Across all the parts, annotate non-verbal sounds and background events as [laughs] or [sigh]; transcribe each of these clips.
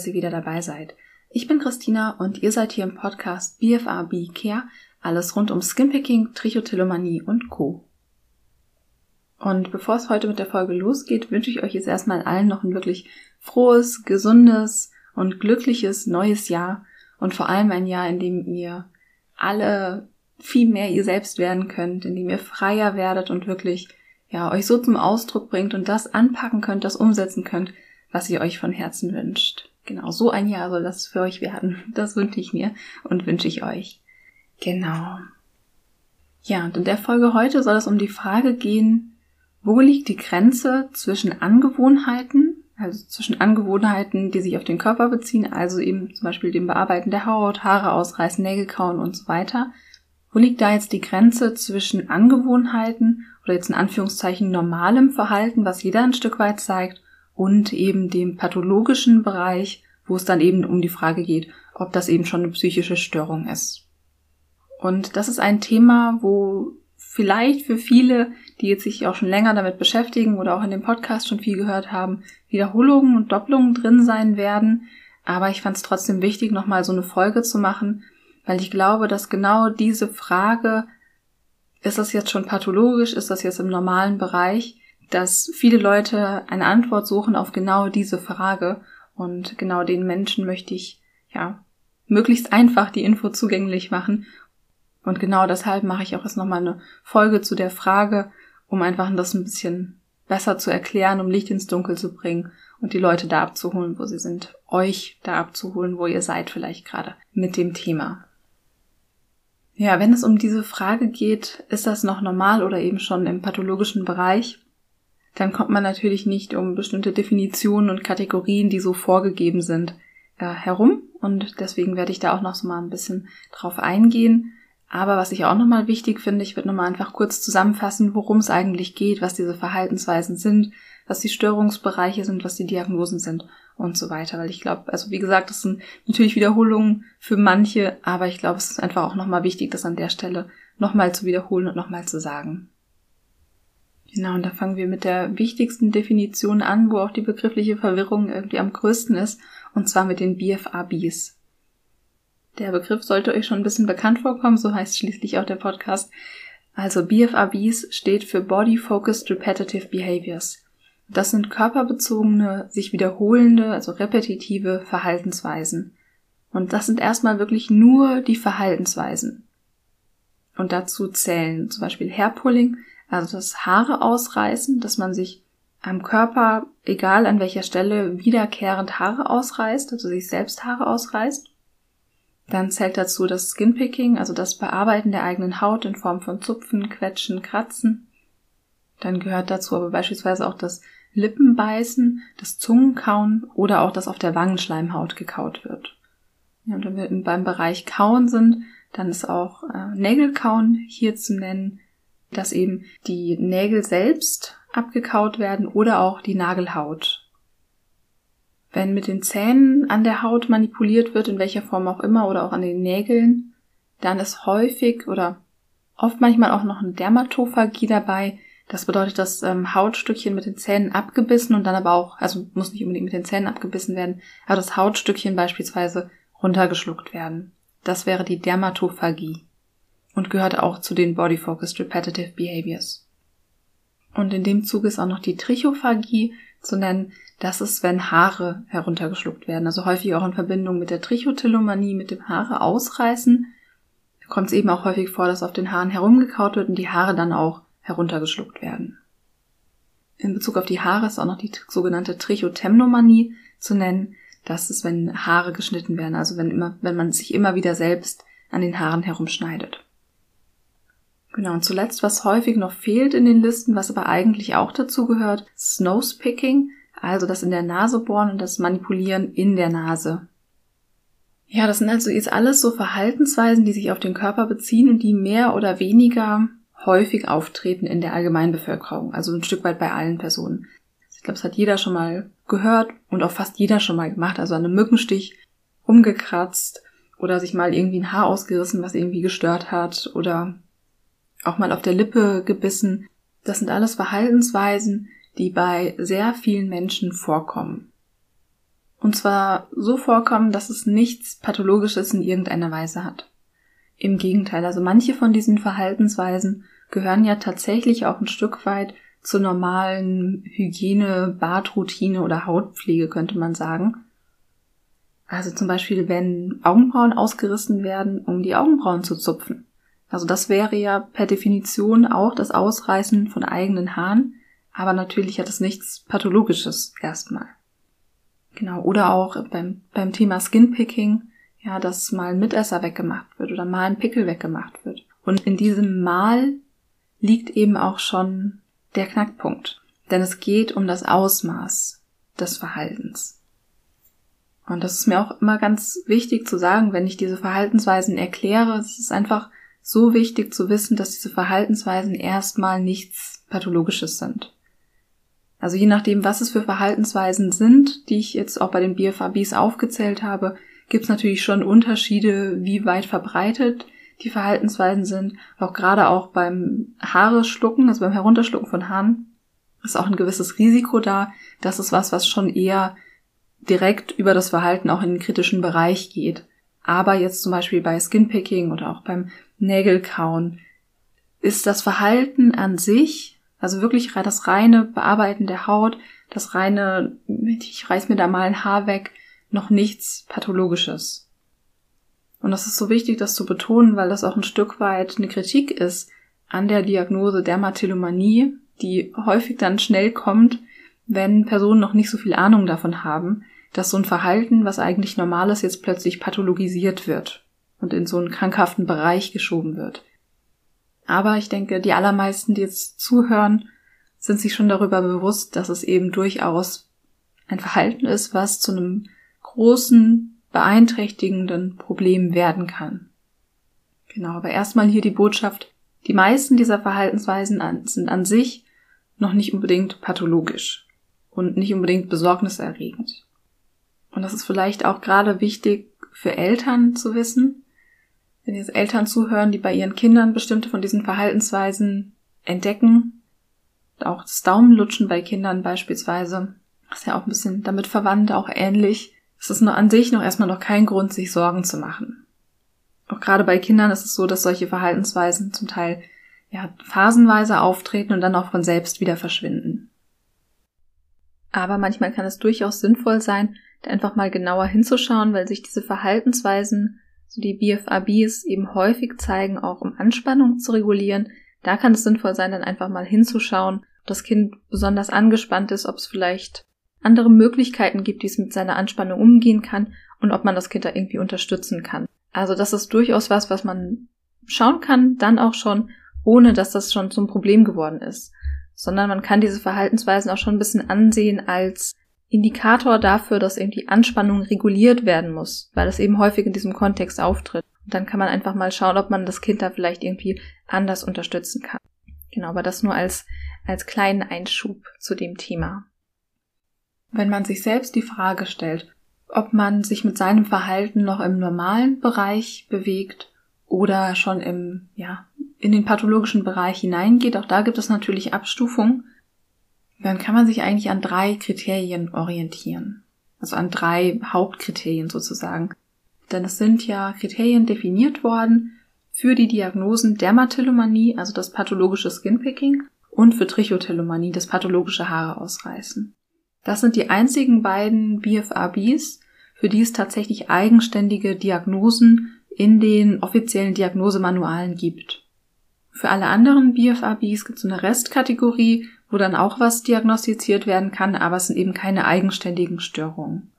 dass ihr wieder dabei seid. Ich bin Christina und ihr seid hier im Podcast BFA B Care, alles rund um Skinpicking, Trichotillomanie und Co. Und bevor es heute mit der Folge losgeht, wünsche ich euch jetzt erstmal allen noch ein wirklich frohes, gesundes und glückliches neues Jahr und vor allem ein Jahr, in dem ihr alle viel mehr ihr selbst werden könnt, in dem ihr freier werdet und wirklich ja, euch so zum Ausdruck bringt und das anpacken könnt, das umsetzen könnt, was ihr euch von Herzen wünscht. Genau, so ein Jahr soll das für euch werden. [laughs] Das wünsche ich mir und wünsche ich euch. Genau. Ja, und in der Folge heute soll es um die Frage gehen, wo liegt die Grenze zwischen Angewohnheiten, also zwischen Angewohnheiten, die sich auf den Körper beziehen, also eben zum Beispiel dem Bearbeiten der Haut, Haare ausreißen, Nägel kauen und so weiter. Wo liegt da jetzt die Grenze zwischen Angewohnheiten oder jetzt in Anführungszeichen normalem Verhalten, was jeder ein Stück weit zeigt, und eben dem pathologischen Bereich, wo es dann eben um die Frage geht, ob das eben schon eine psychische Störung ist. Und das ist ein Thema, wo vielleicht für viele, die jetzt sich auch schon länger damit beschäftigen oder auch in dem Podcast schon viel gehört haben, Wiederholungen und Doppelungen drin sein werden. Aber ich fand es trotzdem wichtig, nochmal so eine Folge zu machen, weil ich glaube, dass genau diese Frage, ist das jetzt schon pathologisch, ist das jetzt im normalen Bereich, dass viele Leute eine Antwort suchen auf genau diese Frage und genau den Menschen möchte ich, ja, möglichst einfach die Info zugänglich machen. Und genau deshalb mache ich auch jetzt nochmal eine Folge zu der Frage, um einfach das ein bisschen besser zu erklären, um Licht ins Dunkel zu bringen und die Leute da abzuholen, wo sie sind, euch da abzuholen, wo ihr seid vielleicht gerade mit dem Thema. Ja, wenn es um diese Frage geht, ist das noch normal oder eben schon im pathologischen Bereich, dann kommt man natürlich nicht um bestimmte Definitionen und Kategorien, die so vorgegeben sind, äh, herum. Und deswegen werde ich da auch noch so mal ein bisschen drauf eingehen. Aber was ich auch nochmal wichtig finde, ich würde nochmal einfach kurz zusammenfassen, worum es eigentlich geht, was diese Verhaltensweisen sind, was die Störungsbereiche sind, was die Diagnosen sind und so weiter. Weil ich glaube, also wie gesagt, das sind natürlich Wiederholungen für manche, aber ich glaube, es ist einfach auch nochmal wichtig, das an der Stelle nochmal zu wiederholen und nochmal zu sagen. Genau, und da fangen wir mit der wichtigsten Definition an, wo auch die begriffliche Verwirrung irgendwie am größten ist, und zwar mit den BFABs. Der Begriff sollte euch schon ein bisschen bekannt vorkommen, so heißt schließlich auch der Podcast. Also BFABs steht für Body Focused Repetitive Behaviors. Das sind körperbezogene, sich wiederholende, also repetitive Verhaltensweisen. Und das sind erstmal wirklich nur die Verhaltensweisen. Und dazu zählen zum Beispiel Hairpulling, also das Haare ausreißen, dass man sich am Körper, egal an welcher Stelle, wiederkehrend Haare ausreißt, also sich selbst Haare ausreißt. Dann zählt dazu das Skinpicking, also das Bearbeiten der eigenen Haut in Form von Zupfen, Quetschen, Kratzen. Dann gehört dazu aber beispielsweise auch das Lippenbeißen, das Zungenkauen oder auch das auf der Wangenschleimhaut gekaut wird. Ja, und wenn wir beim Bereich Kauen sind, dann ist auch äh, Nägelkauen hier zu nennen, dass eben die Nägel selbst abgekaut werden oder auch die Nagelhaut. Wenn mit den Zähnen an der Haut manipuliert wird, in welcher Form auch immer, oder auch an den Nägeln, dann ist häufig oder oft manchmal auch noch eine Dermatophagie dabei. Das bedeutet, dass ähm, Hautstückchen mit den Zähnen abgebissen und dann aber auch, also muss nicht unbedingt mit den Zähnen abgebissen werden, aber das Hautstückchen beispielsweise runtergeschluckt werden. Das wäre die Dermatophagie und gehört auch zu den Body Focused Repetitive Behaviors. Und in dem Zug ist auch noch die Trichophagie zu nennen. Das ist, wenn Haare heruntergeschluckt werden. Also häufig auch in Verbindung mit der Trichotillomanie, mit dem Haare ausreißen. Da kommt es eben auch häufig vor, dass auf den Haaren herumgekaut wird und die Haare dann auch heruntergeschluckt werden. In Bezug auf die Haare ist auch noch die sogenannte Trichotemnomanie zu nennen. Das ist, wenn Haare geschnitten werden, also wenn immer, wenn man sich immer wieder selbst an den Haaren herumschneidet. Genau, und zuletzt, was häufig noch fehlt in den Listen, was aber eigentlich auch dazu gehört, Snowspicking, also das in der Nase bohren und das Manipulieren in der Nase. Ja, das sind also jetzt alles so Verhaltensweisen, die sich auf den Körper beziehen und die mehr oder weniger häufig auftreten in der Allgemeinbevölkerung, also ein Stück weit bei allen Personen. Ich glaube, das hat jeder schon mal gehört und auch fast jeder schon mal gemacht, also an einem Mückenstich umgekratzt oder sich mal irgendwie ein Haar ausgerissen, was irgendwie gestört hat oder auch mal auf der Lippe gebissen. Das sind alles Verhaltensweisen, die bei sehr vielen Menschen vorkommen. Und zwar so vorkommen, dass es nichts Pathologisches in irgendeiner Weise hat. Im Gegenteil, also manche von diesen Verhaltensweisen gehören ja tatsächlich auch ein Stück weit zur normalen Hygiene, Badroutine oder Hautpflege, könnte man sagen. Also zum Beispiel, wenn Augenbrauen ausgerissen werden, um die Augenbrauen zu zupfen. Also das wäre ja per Definition auch das Ausreißen von eigenen Haaren, aber natürlich hat es nichts Pathologisches erstmal. Genau, oder auch beim, beim Thema Skinpicking, ja, dass mal ein Mitesser weggemacht wird oder mal ein Pickel weggemacht wird. Und in diesem Mal liegt eben auch schon der Knackpunkt. Denn es geht um das Ausmaß des Verhaltens. Und das ist mir auch immer ganz wichtig zu sagen, wenn ich diese Verhaltensweisen erkläre. Es ist einfach so wichtig zu wissen, dass diese Verhaltensweisen erstmal nichts Pathologisches sind. Also je nachdem, was es für Verhaltensweisen sind, die ich jetzt auch bei den BFABs aufgezählt habe, gibt es natürlich schon Unterschiede, wie weit verbreitet die Verhaltensweisen sind. Auch gerade auch beim Haare schlucken, also beim Herunterschlucken von Haaren, ist auch ein gewisses Risiko da. Das ist was, was schon eher direkt über das Verhalten auch in den kritischen Bereich geht. Aber jetzt zum Beispiel bei Skinpicking oder auch beim Nägelkauen ist das Verhalten an sich, also wirklich das reine Bearbeiten der Haut, das reine, ich reiß mir da mal ein Haar weg, noch nichts Pathologisches. Und das ist so wichtig, das zu betonen, weil das auch ein Stück weit eine Kritik ist an der Diagnose Dermatillomanie, die häufig dann schnell kommt, wenn Personen noch nicht so viel Ahnung davon haben, dass so ein Verhalten, was eigentlich normal ist, jetzt plötzlich pathologisiert wird und in so einen krankhaften Bereich geschoben wird. Aber ich denke, die allermeisten, die jetzt zuhören, sind sich schon darüber bewusst, dass es eben durchaus ein Verhalten ist, was zu einem großen beeinträchtigenden Problem werden kann. Genau, aber erstmal hier die Botschaft, die meisten dieser Verhaltensweisen an, sind an sich noch nicht unbedingt pathologisch und nicht unbedingt besorgniserregend. Und das ist vielleicht auch gerade wichtig für Eltern zu wissen, wenn jetzt Eltern zuhören, die bei ihren Kindern bestimmte von diesen Verhaltensweisen entdecken, auch das Daumenlutschen bei Kindern beispielsweise, ist ja auch ein bisschen damit verwandt, auch ähnlich, es ist nur an sich noch erstmal noch kein Grund, sich Sorgen zu machen. Auch gerade bei Kindern ist es so, dass solche Verhaltensweisen zum Teil ja, phasenweise auftreten und dann auch von selbst wieder verschwinden. Aber manchmal kann es durchaus sinnvoll sein, da einfach mal genauer hinzuschauen, weil sich diese Verhaltensweisen, so die BFABs, eben häufig zeigen, auch um Anspannung zu regulieren. Da kann es sinnvoll sein, dann einfach mal hinzuschauen, ob das Kind besonders angespannt ist, ob es vielleicht andere Möglichkeiten gibt, wie es mit seiner Anspannung umgehen kann und ob man das Kind da irgendwie unterstützen kann. Also das ist durchaus was, was man schauen kann, dann auch schon, ohne dass das schon zum Problem geworden ist. Sondern man kann diese Verhaltensweisen auch schon ein bisschen ansehen als Indikator dafür, dass irgendwie Anspannung reguliert werden muss, weil es eben häufig in diesem Kontext auftritt. Und dann kann man einfach mal schauen, ob man das Kind da vielleicht irgendwie anders unterstützen kann. Genau, aber das nur als, als kleinen Einschub zu dem Thema. Wenn man sich selbst die Frage stellt, ob man sich mit seinem Verhalten noch im normalen Bereich bewegt oder schon im, ja, in den pathologischen Bereich hineingeht, auch da gibt es natürlich Abstufungen, dann kann man sich eigentlich an drei Kriterien orientieren. Also an drei Hauptkriterien sozusagen. Denn es sind ja Kriterien definiert worden für die Diagnosen Dermatillomanie, also das pathologische Skinpicking, und für Trichotillomanie, das pathologische Haare ausreißen. Das sind die einzigen beiden BFRBs, für die es tatsächlich eigenständige Diagnosen in den offiziellen Diagnosemanualen gibt. Für alle anderen BFRBs gibt es eine Restkategorie, wo dann auch was diagnostiziert werden kann, aber es sind eben keine eigenständigen Störungen.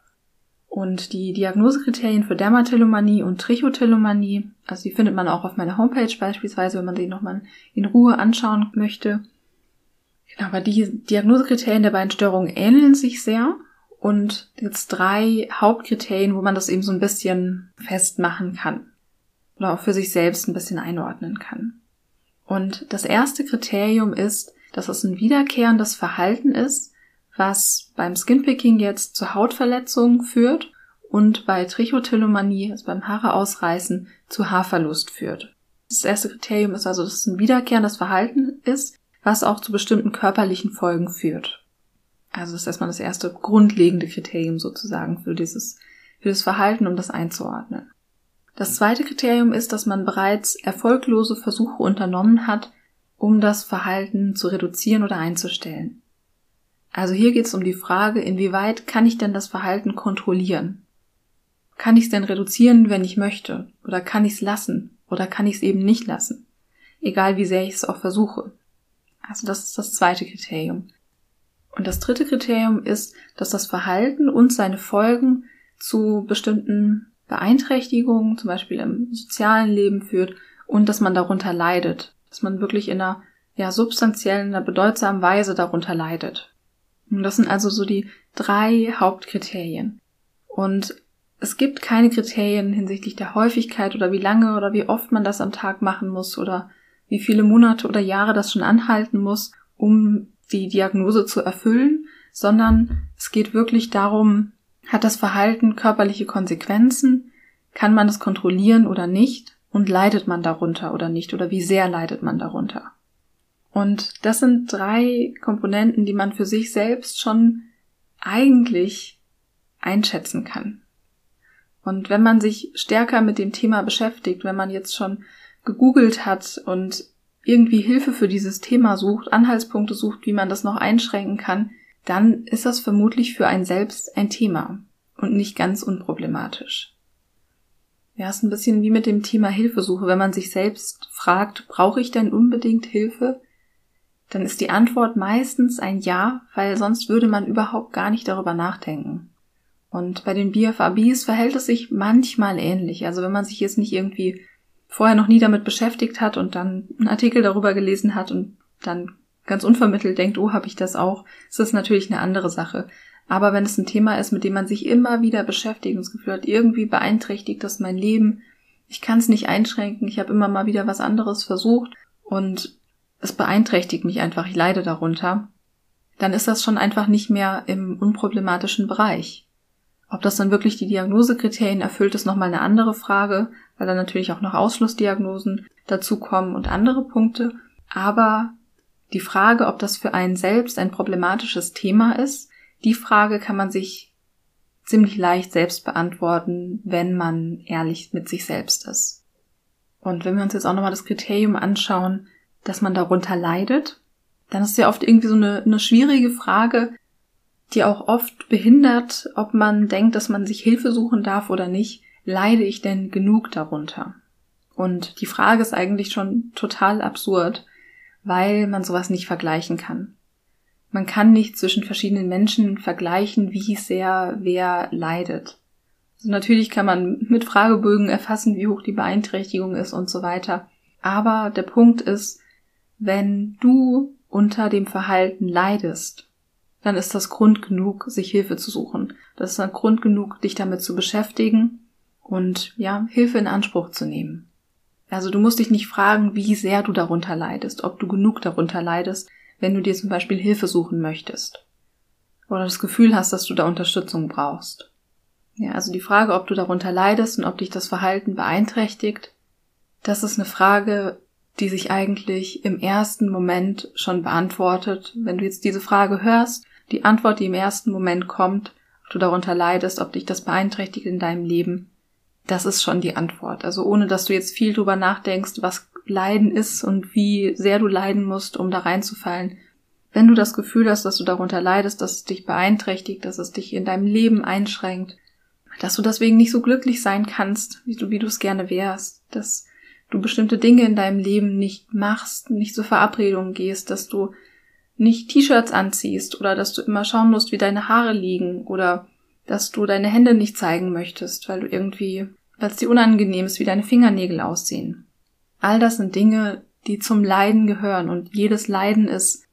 Und die Diagnosekriterien für Dermatillomanie und Trichotillomanie, also die findet man auch auf meiner Homepage beispielsweise, wenn man die nochmal in Ruhe anschauen möchte. Genau, aber die Diagnosekriterien der beiden Störungen ähneln sich sehr. Und jetzt drei Hauptkriterien, wo man das eben so ein bisschen festmachen kann. Oder auch für sich selbst ein bisschen einordnen kann. Und das erste Kriterium ist, dass es ein wiederkehrendes Verhalten ist, was beim Skinpicking jetzt zu Hautverletzungen führt und bei Trichotillomanie, also beim Haare ausreißen, zu Haarverlust führt. Das erste Kriterium ist also, dass es ein wiederkehrendes Verhalten ist, was auch zu bestimmten körperlichen Folgen führt. Also das ist erstmal das erste grundlegende Kriterium sozusagen für dieses, für das Verhalten, um das einzuordnen. Das zweite Kriterium ist, dass man bereits erfolglose Versuche unternommen hat, um das Verhalten zu reduzieren oder einzustellen. Also hier geht es um die Frage, inwieweit kann ich denn das Verhalten kontrollieren? Kann ich es denn reduzieren, wenn ich möchte? Oder kann ich es lassen? Oder kann ich es eben nicht lassen? Egal wie sehr ich es auch versuche. Also das ist das zweite Kriterium. Und das dritte Kriterium ist, dass das Verhalten und seine Folgen zu bestimmten Beeinträchtigungen, zum Beispiel im sozialen Leben führt und dass man darunter leidet, dass man wirklich in einer ja, substanziellen, einer bedeutsamen Weise darunter leidet. Und das sind also so die drei Hauptkriterien. Und es gibt keine Kriterien hinsichtlich der Häufigkeit oder wie lange oder wie oft man das am Tag machen muss oder wie viele Monate oder Jahre das schon anhalten muss, um die Diagnose zu erfüllen, sondern es geht wirklich darum, hat das Verhalten körperliche Konsequenzen, kann man es kontrollieren oder nicht und leidet man darunter oder nicht oder wie sehr leidet man darunter. Und das sind drei Komponenten, die man für sich selbst schon eigentlich einschätzen kann. Und wenn man sich stärker mit dem Thema beschäftigt, wenn man jetzt schon gegoogelt hat und irgendwie Hilfe für dieses Thema sucht, Anhaltspunkte sucht, wie man das noch einschränken kann, dann ist das vermutlich für einen selbst ein Thema und nicht ganz unproblematisch. Ja, ist ein bisschen wie mit dem Thema Hilfesuche. Wenn man sich selbst fragt, brauche ich denn unbedingt Hilfe? Dann ist die Antwort meistens ein Ja, weil sonst würde man überhaupt gar nicht darüber nachdenken. Und bei den BFABs verhält es sich manchmal ähnlich. Also wenn man sich jetzt nicht irgendwie vorher noch nie damit beschäftigt hat und dann einen Artikel darüber gelesen hat und dann ganz unvermittelt denkt, oh, habe ich das auch, ist das natürlich eine andere Sache. Aber wenn es ein Thema ist, mit dem man sich immer wieder beschäftigt und das Gefühl hat, irgendwie beeinträchtigt das mein Leben, ich kann es nicht einschränken, ich habe immer mal wieder was anderes versucht und es beeinträchtigt mich einfach, ich leide darunter, dann ist das schon einfach nicht mehr im unproblematischen Bereich. Ob das dann wirklich die Diagnosekriterien erfüllt, ist nochmal eine andere Frage, weil dann natürlich auch noch Ausschlussdiagnosen dazukommen und andere Punkte. Aber die Frage, ob das für einen selbst ein problematisches Thema ist, die Frage kann man sich ziemlich leicht selbst beantworten, wenn man ehrlich mit sich selbst ist. Und wenn wir uns jetzt auch nochmal das Kriterium anschauen, dass man darunter leidet, dann ist ja oft irgendwie so eine, eine schwierige Frage, die auch oft behindert, ob man denkt, dass man sich Hilfe suchen darf oder nicht, leide ich denn genug darunter? Und die Frage ist eigentlich schon total absurd, weil man sowas nicht vergleichen kann. Man kann nicht zwischen verschiedenen Menschen vergleichen, wie sehr wer leidet. Also natürlich kann man mit Fragebögen erfassen, wie hoch die Beeinträchtigung ist und so weiter. Aber der Punkt ist, wenn du unter dem Verhalten leidest, dann ist das Grund genug, sich Hilfe zu suchen. Das ist dann Grund genug, dich damit zu beschäftigen und ja, Hilfe in Anspruch zu nehmen. Also du musst dich nicht fragen, wie sehr du darunter leidest, ob du genug darunter leidest, wenn du dir zum Beispiel Hilfe suchen möchtest. Oder das Gefühl hast, dass du da Unterstützung brauchst. Ja, also die Frage, ob du darunter leidest und ob dich das Verhalten beeinträchtigt, das ist eine Frage, die sich eigentlich im ersten Moment schon beantwortet. Wenn du jetzt diese Frage hörst, die Antwort, die im ersten Moment kommt, ob du darunter leidest, ob dich das beeinträchtigt in deinem Leben, das ist schon die Antwort. Also ohne dass du jetzt viel drüber nachdenkst, was Leiden ist und wie sehr du leiden musst, um da reinzufallen. Wenn du das Gefühl hast, dass du darunter leidest, dass es dich beeinträchtigt, dass es dich in deinem Leben einschränkt, dass du deswegen nicht so glücklich sein kannst, wie du, wie du es gerne wärst, dass du bestimmte Dinge in deinem Leben nicht machst, nicht zur Verabredung gehst, dass du nicht T-Shirts anziehst oder dass du immer schauen musst, wie deine Haare liegen oder dass du deine Hände nicht zeigen möchtest, weil du irgendwie, weil es dir unangenehm ist, wie deine Fingernägel aussehen. All das sind Dinge, die zum Leiden gehören und jedes Leiden ist,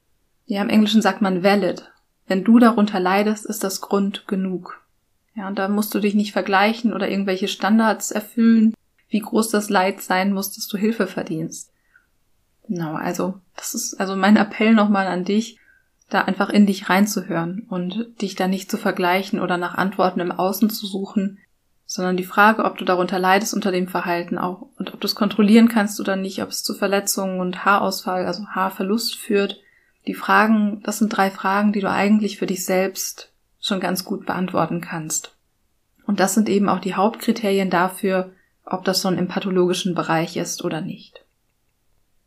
ja, im Englischen sagt man valid. Wenn du darunter leidest, ist das Grund genug. Ja, und da musst du dich nicht vergleichen oder irgendwelche Standards erfüllen, wie groß das Leid sein muss, dass du Hilfe verdienst. Genau, also das ist also mein Appell nochmal an dich, da einfach in dich reinzuhören und dich da nicht zu vergleichen oder nach Antworten im Außen zu suchen, sondern die Frage, ob du darunter leidest unter dem Verhalten auch und ob du es kontrollieren kannst oder nicht, ob es zu Verletzungen und Haarausfall, also Haarverlust führt, Die Fragen, das sind drei Fragen, die du eigentlich für dich selbst schon ganz gut beantworten kannst. Und das sind eben auch die Hauptkriterien dafür, ob das schon im pathologischen Bereich ist oder nicht.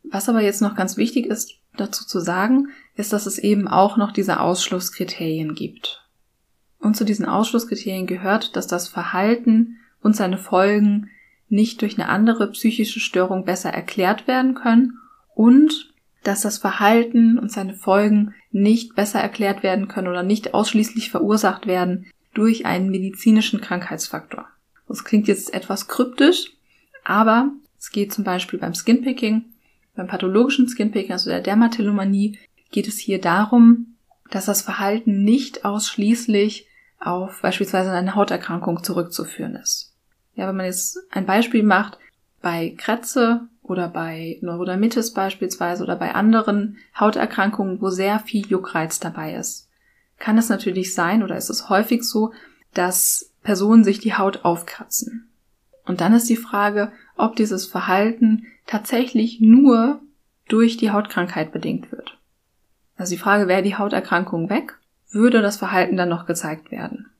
Was aber jetzt noch ganz wichtig ist dazu zu sagen, ist, dass es eben auch noch diese Ausschlusskriterien gibt. Und zu diesen Ausschlusskriterien gehört, dass das Verhalten und seine Folgen nicht durch eine andere psychische Störung besser erklärt werden können und dass das Verhalten und seine Folgen nicht besser erklärt werden können oder nicht ausschließlich verursacht werden durch einen medizinischen Krankheitsfaktor. Das klingt jetzt etwas kryptisch, aber es geht zum Beispiel beim Skinpicking, beim pathologischen Skinpicking, also der Dermatillomanie, geht es hier darum, dass das Verhalten nicht ausschließlich auf beispielsweise eine Hauterkrankung zurückzuführen ist. Ja, wenn man jetzt ein Beispiel macht, bei Kratze oder bei Neurodermitis beispielsweise oder bei anderen Hauterkrankungen, wo sehr viel Juckreiz dabei ist, kann es natürlich sein oder ist es häufig so, dass Personen sich die Haut aufkratzen. Und dann ist die Frage, ob dieses Verhalten tatsächlich nur durch die Hautkrankheit bedingt wird. Also die Frage, wäre die Hauterkrankung weg, würde das Verhalten dann noch gezeigt werden.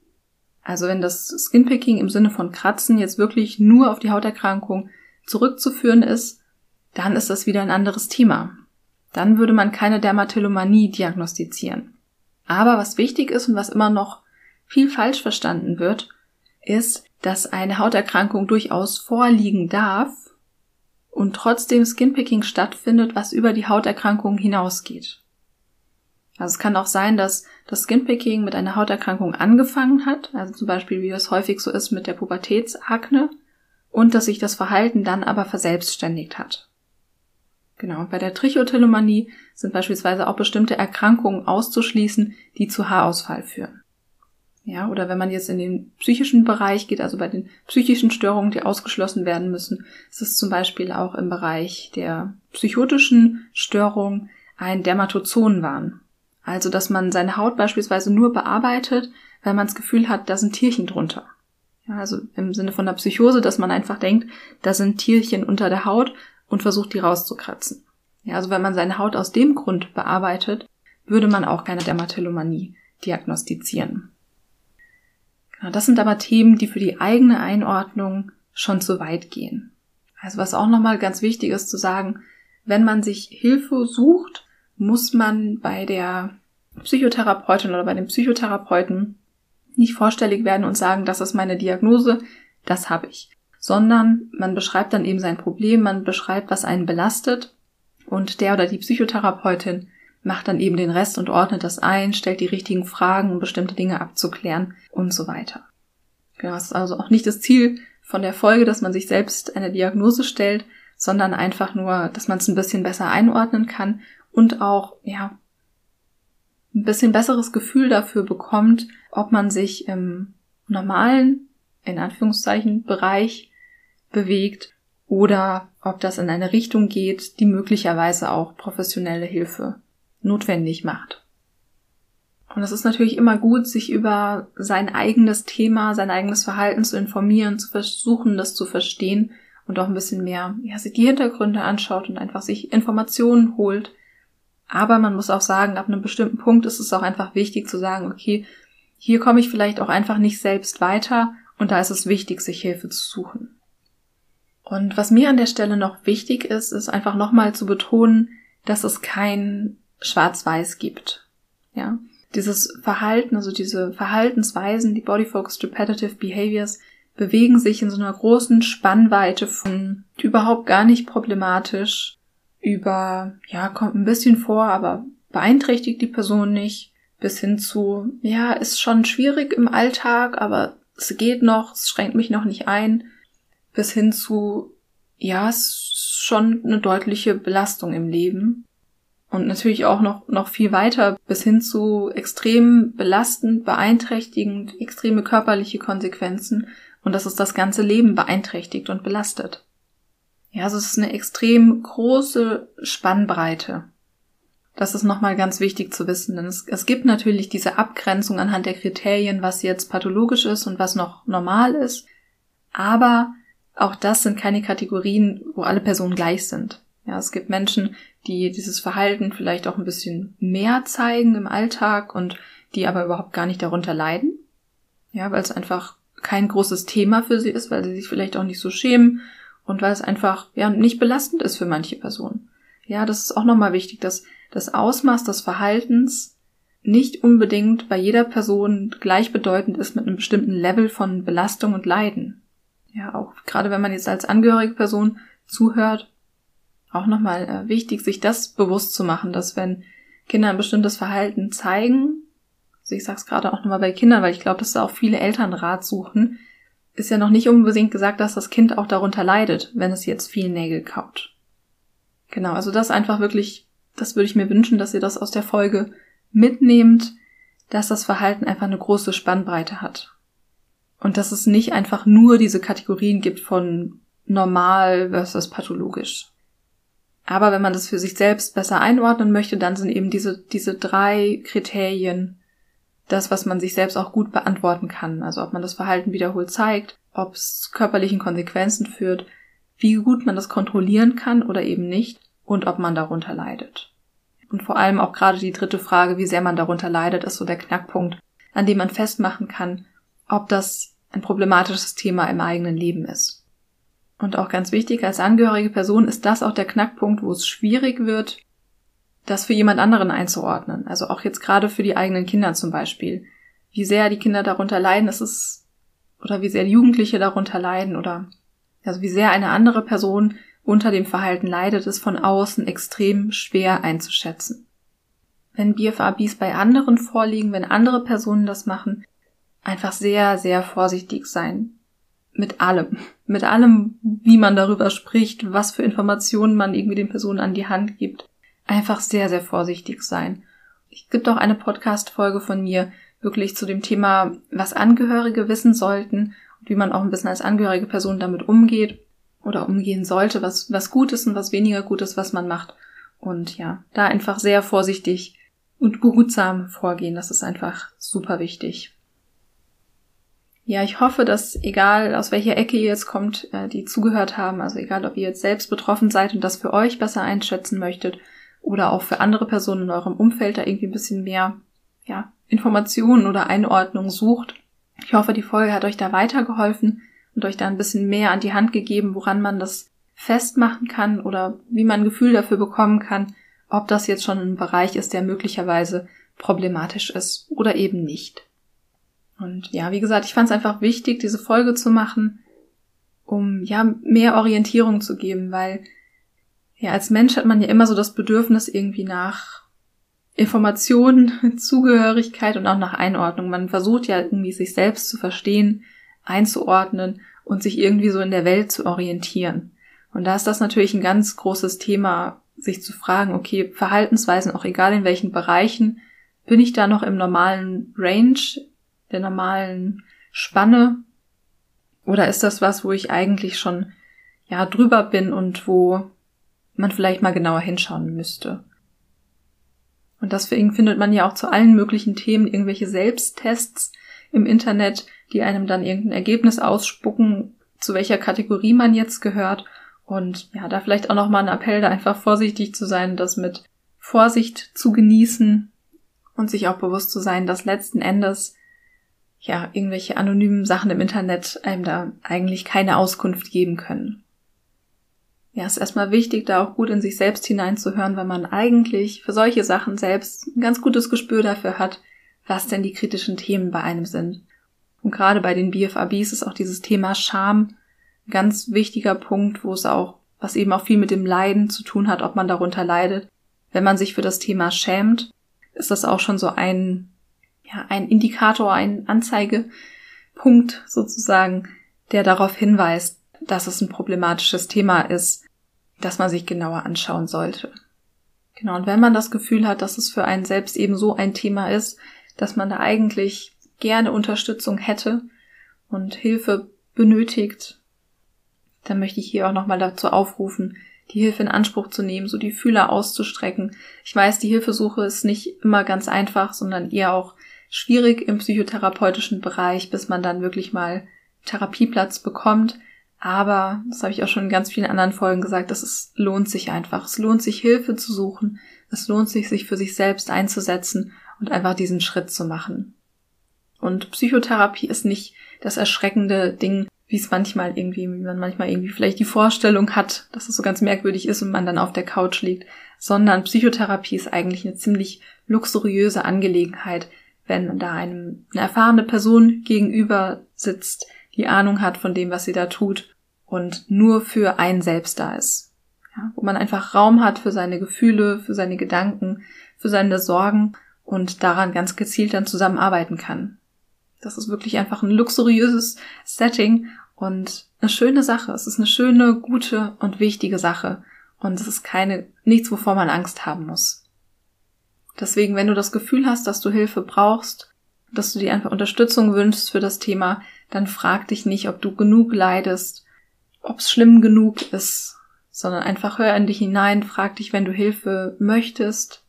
Also wenn das Skinpicking im Sinne von Kratzen jetzt wirklich nur auf die Hauterkrankung zurückzuführen ist, dann ist das wieder ein anderes Thema. Dann würde man keine Dermatillomanie diagnostizieren. Aber was wichtig ist und was immer noch viel falsch verstanden wird, ist, dass eine Hauterkrankung durchaus vorliegen darf und trotzdem Skinpicking stattfindet, was über die Hauterkrankung hinausgeht. Also es kann auch sein, dass das Skinpicking mit einer Hauterkrankung angefangen hat, also zum Beispiel wie es häufig so ist mit der Pubertätsakne, und dass sich das Verhalten dann aber verselbstständigt hat. Genau, bei der Trichotillomanie sind beispielsweise auch bestimmte Erkrankungen auszuschließen, die zu Haarausfall führen. Ja, oder wenn man jetzt in den psychischen Bereich geht, also bei den psychischen Störungen, die ausgeschlossen werden müssen, ist es zum Beispiel auch im Bereich der psychotischen Störung ein Dermatozonwahn. Also, dass man seine Haut beispielsweise nur bearbeitet, weil man das Gefühl hat, da sind Tierchen drunter. Ja, also im Sinne von der Psychose, dass man einfach denkt, da sind Tierchen unter der Haut und versucht, die rauszukratzen. Ja, also wenn man seine Haut aus dem Grund bearbeitet, würde man auch keine Dermatillomanie diagnostizieren. Genau, das sind aber Themen, die für die eigene Einordnung schon zu weit gehen. Also was auch nochmal ganz wichtig ist zu sagen, wenn man sich Hilfe sucht, muss man bei der Psychotherapeutin oder bei dem Psychotherapeuten nicht vorstellig werden und sagen, das ist meine Diagnose, das habe ich, sondern man beschreibt dann eben sein Problem, man beschreibt, was einen belastet und der oder die Psychotherapeutin macht dann eben den Rest und ordnet das ein, stellt die richtigen Fragen, um bestimmte Dinge abzuklären und so weiter. Genau, es ist also auch nicht das Ziel von der Folge, dass man sich selbst eine Diagnose stellt, sondern einfach nur, dass man es ein bisschen besser einordnen kann und auch, ja, ein bisschen besseres Gefühl dafür bekommt, ob man sich im normalen, in Anführungszeichen, Bereich bewegt oder ob das in eine Richtung geht, die möglicherweise auch professionelle Hilfe notwendig macht. Und es ist natürlich immer gut, sich über sein eigenes Thema, sein eigenes Verhalten zu informieren, zu versuchen, das zu verstehen und auch ein bisschen mehr, ja, sich die Hintergründe anschaut und einfach sich Informationen holt, aber man muss auch sagen, ab einem bestimmten Punkt ist es auch einfach wichtig zu sagen, okay, hier komme ich vielleicht auch einfach nicht selbst weiter und da ist es wichtig, sich Hilfe zu suchen. Und was mir an der Stelle noch wichtig ist, ist einfach nochmal zu betonen, dass es kein Schwarz-Weiß gibt. Ja. Dieses Verhalten, also diese Verhaltensweisen, die Body-Focused Repetitive Behaviors, bewegen sich in so einer großen Spannweite von überhaupt gar nicht problematisch über, ja, kommt ein bisschen vor, aber beeinträchtigt die Person nicht, bis hin zu, ja, ist schon schwierig im Alltag, aber es geht noch, es schränkt mich noch nicht ein, bis hin zu, ja, es ist schon eine deutliche Belastung im Leben. Und natürlich auch noch, noch viel weiter bis hin zu extrem belastend, beeinträchtigend, extreme körperliche Konsequenzen und dass es das ganze Leben beeinträchtigt und belastet. Ja, also es ist eine extrem große Spannbreite. Das ist nochmal ganz wichtig zu wissen, denn es, es gibt natürlich diese Abgrenzung anhand der Kriterien, was jetzt pathologisch ist und was noch normal ist. Aber auch das sind keine Kategorien, wo alle Personen gleich sind. Ja, es gibt Menschen, die dieses Verhalten vielleicht auch ein bisschen mehr zeigen im Alltag und die aber überhaupt gar nicht darunter leiden. Ja, weil es einfach kein großes Thema für sie ist, weil sie sich vielleicht auch nicht so schämen und weil es einfach ja nicht belastend ist für manche Personen. Ja, das ist auch nochmal wichtig, dass das Ausmaß des Verhaltens nicht unbedingt bei jeder Person gleichbedeutend ist mit einem bestimmten Level von Belastung und Leiden. Ja, auch gerade wenn man jetzt als angehörige Person zuhört, auch nochmal äh, wichtig, sich das bewusst zu machen, dass wenn Kinder ein bestimmtes Verhalten zeigen, ich sag's gerade auch nochmal bei Kindern, weil ich glaube, dass da auch viele Eltern Rat suchen, ist ja noch nicht unbedingt gesagt, dass das Kind auch darunter leidet, wenn es jetzt viel Nägel kaut. Genau, also das einfach wirklich, das würde ich mir wünschen, dass ihr das aus der Folge mitnehmt, dass das Verhalten einfach eine große Spannbreite hat. Und dass es nicht einfach nur diese Kategorien gibt von normal versus pathologisch. Aber wenn man das für sich selbst besser einordnen möchte, dann sind eben diese, diese drei Kriterien das, was man sich selbst auch gut beantworten kann. Also ob man das Verhalten wiederholt zeigt, ob es körperlichen Konsequenzen führt, wie gut man das kontrollieren kann oder eben nicht und ob man darunter leidet. Und vor allem auch gerade die dritte Frage, wie sehr man darunter leidet, ist so der Knackpunkt, an dem man festmachen kann, ob das ein problematisches Thema im eigenen Leben ist. Und auch ganz wichtig, als angehörige Person ist das auch der Knackpunkt, wo es schwierig wird, das für jemand anderen einzuordnen. Also auch jetzt gerade für die eigenen Kinder zum Beispiel. Wie sehr die Kinder darunter leiden, ist es, oder wie sehr Jugendliche darunter leiden, oder, also wie sehr eine andere Person unter dem Verhalten leidet, ist von außen extrem schwer einzuschätzen. Wenn BFABs bei anderen vorliegen, wenn andere Personen das machen, einfach sehr, sehr vorsichtig sein. Mit allem. Mit allem, wie man darüber spricht, was für Informationen man irgendwie den Personen an die Hand gibt einfach sehr, sehr vorsichtig sein. Es gibt auch eine Podcast-Folge von mir wirklich zu dem Thema, was Angehörige wissen sollten und wie man auch ein bisschen als angehörige Person damit umgeht oder umgehen sollte, was, was gut ist und was weniger gut ist, was man macht. Und ja, da einfach sehr vorsichtig und behutsam vorgehen. Das ist einfach super wichtig. Ja, ich hoffe, dass egal aus welcher Ecke ihr jetzt kommt, äh, die zugehört haben, also egal ob ihr jetzt selbst betroffen seid und das für euch besser einschätzen möchtet oder auch für andere Personen in eurem Umfeld da irgendwie ein bisschen mehr ja, Informationen oder Einordnung sucht. Ich hoffe, die Folge hat euch da weitergeholfen und euch da ein bisschen mehr an die Hand gegeben, woran man das festmachen kann oder wie man ein Gefühl dafür bekommen kann, ob das jetzt schon ein Bereich ist, der möglicherweise problematisch ist oder eben nicht. Und ja, wie gesagt, ich fand es einfach wichtig, diese Folge zu machen, um ja mehr Orientierung zu geben, weil ja, als Mensch hat man ja immer so das Bedürfnis irgendwie nach Informationen, [laughs] Zugehörigkeit und auch nach Einordnung. Man versucht ja irgendwie sich selbst zu verstehen, einzuordnen und sich irgendwie so in der Welt zu orientieren. Und da ist das natürlich ein ganz großes Thema, sich zu fragen, okay, Verhaltensweisen, auch egal in welchen Bereichen, bin ich da noch im normalen Range, der normalen Spanne? Oder ist das was, wo ich eigentlich schon, ja, drüber bin und wo man vielleicht mal genauer hinschauen müsste. Und deswegen findet man ja auch zu allen möglichen Themen irgendwelche Selbsttests im Internet, die einem dann irgendein Ergebnis ausspucken, zu welcher Kategorie man jetzt gehört. Und ja, da vielleicht auch nochmal ein Appell, da einfach vorsichtig zu sein, das mit Vorsicht zu genießen und sich auch bewusst zu sein, dass letzten Endes ja irgendwelche anonymen Sachen im Internet einem da eigentlich keine Auskunft geben können ja, ist erstmal wichtig, da auch gut in sich selbst hineinzuhören, weil man eigentlich für solche Sachen selbst ein ganz gutes Gespür dafür hat, was denn die kritischen Themen bei einem sind. Und gerade bei den BFABs ist auch dieses Thema Scham ein ganz wichtiger Punkt, wo es auch, was eben auch viel mit dem Leiden zu tun hat, ob man darunter leidet. Wenn man sich für das Thema schämt, ist das auch schon so ein, ja, ein Indikator, ein Anzeigepunkt sozusagen, der darauf hinweist, dass es ein problematisches Thema ist, das man sich genauer anschauen sollte. Genau, und wenn man das Gefühl hat, dass es für einen selbst eben so ein Thema ist, dass man da eigentlich gerne Unterstützung hätte und Hilfe benötigt, dann möchte ich hier auch nochmal dazu aufrufen, die Hilfe in Anspruch zu nehmen, so die Fühler auszustrecken. Ich weiß, die Hilfesuche ist nicht immer ganz einfach, sondern eher auch schwierig im psychotherapeutischen Bereich, bis man dann wirklich mal Therapieplatz bekommt. Aber, das habe ich auch schon in ganz vielen anderen Folgen gesagt, dass es lohnt sich einfach. Es lohnt sich, Hilfe zu suchen. Es lohnt sich, sich für sich selbst einzusetzen und einfach diesen Schritt zu machen. Und Psychotherapie ist nicht das erschreckende Ding, wie es manchmal irgendwie, wie man manchmal irgendwie vielleicht die Vorstellung hat, dass es so ganz merkwürdig ist und man dann auf der Couch liegt, sondern Psychotherapie ist eigentlich eine ziemlich luxuriöse Angelegenheit, wenn da einem eine erfahrene Person gegenüber sitzt, die Ahnung hat von dem, was sie da tut und nur für einen selbst da ist. Ja, wo man einfach Raum hat für seine Gefühle, für seine Gedanken, für seine Sorgen und daran ganz gezielt dann zusammenarbeiten kann. Das ist wirklich einfach ein luxuriöses Setting und eine schöne Sache. Es ist eine schöne, gute und wichtige Sache. Und es ist keine, nichts, wovor man Angst haben muss. Deswegen, wenn du das Gefühl hast, dass du Hilfe brauchst, dass du dir einfach Unterstützung wünschst für das Thema, dann frag dich nicht, ob du genug leidest, ob es schlimm genug ist, sondern einfach hör in dich hinein, frag dich, wenn du Hilfe möchtest,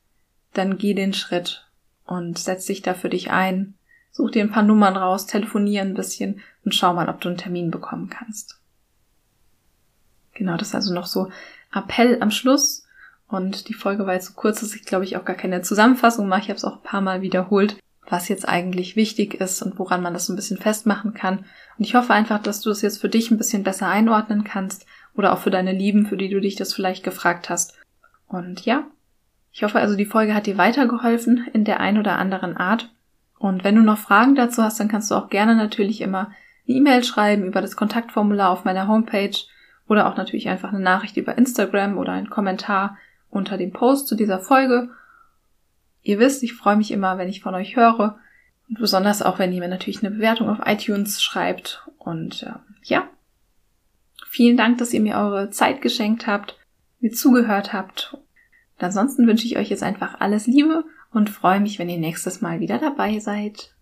dann geh den Schritt und setz dich da für dich ein, such dir ein paar Nummern raus, telefonier ein bisschen und schau mal, ob du einen Termin bekommen kannst. Genau, das ist also noch so Appell am Schluss. Und die Folge war jetzt so kurz, dass ich glaube ich auch gar keine Zusammenfassung mache. Ich habe es auch ein paar Mal wiederholt was jetzt eigentlich wichtig ist und woran man das so ein bisschen festmachen kann. Und ich hoffe einfach, dass du das jetzt für dich ein bisschen besser einordnen kannst oder auch für deine Lieben, für die du dich das vielleicht gefragt hast. Und ja, ich hoffe also, die Folge hat dir weitergeholfen in der ein oder anderen Art. Und wenn du noch Fragen dazu hast, dann kannst du auch gerne natürlich immer eine E-Mail schreiben über das Kontaktformular auf meiner Homepage oder auch natürlich einfach eine Nachricht über Instagram oder einen Kommentar unter dem Post zu dieser Folge. Ihr wisst, ich freue mich immer, wenn ich von euch höre. Und besonders auch, wenn ihr mir natürlich eine Bewertung auf iTunes schreibt. Und äh, ja, vielen Dank, dass ihr mir eure Zeit geschenkt habt, mir zugehört habt. Und ansonsten wünsche ich euch jetzt einfach alles Liebe und freue mich, wenn ihr nächstes Mal wieder dabei seid.